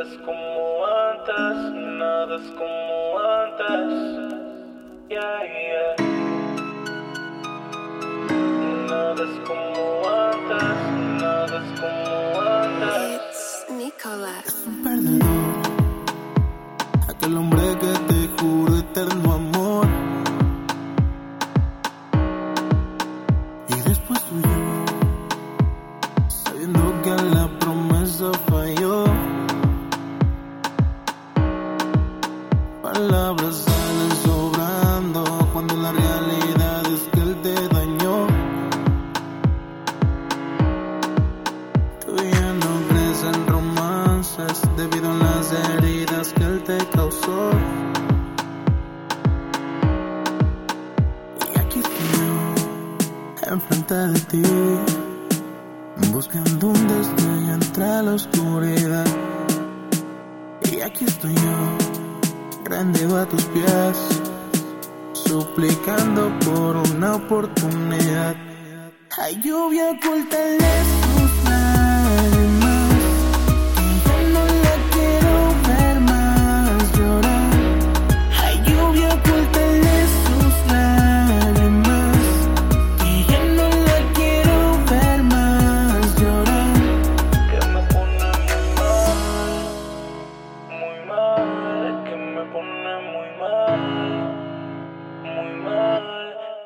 Nada es como antes, nada es como antes. Yeah, yeah. Nada es como antes, nada es como antes. It's Nicolas. un perdedor. Aquel hombre que te juro eterno amor. Y después huyó, sabiendo que la promesa falló. Enfrente de ti, buscando un destello entre la oscuridad. Y aquí estoy yo, rendido a tus pies, suplicando por una oportunidad. Hay lluvia oculta de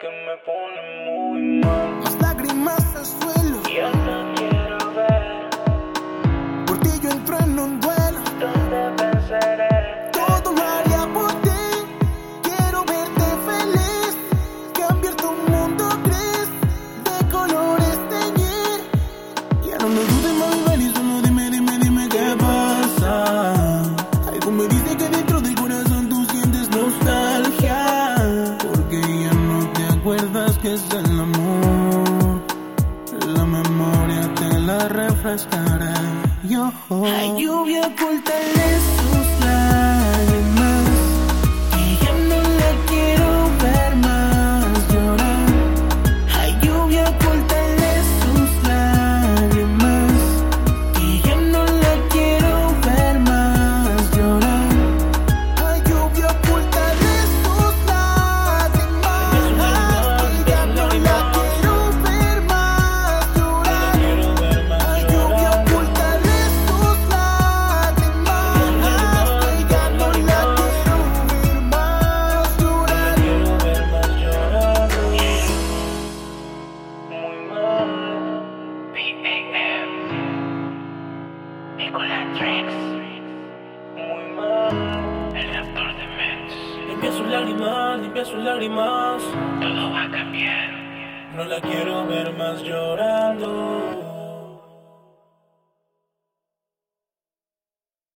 que me pone muy mal. Lágrimas suelo acuerdas que es el amor. La memoria te la refrescaré. Yo Hay lluvia oculta de sus lágrimas Trix. Muy mal. El raptor de Mets. Limpia sus lágrimas, limpia sus lágrimas. Todo va a cambiar. No la quiero ver más llorando.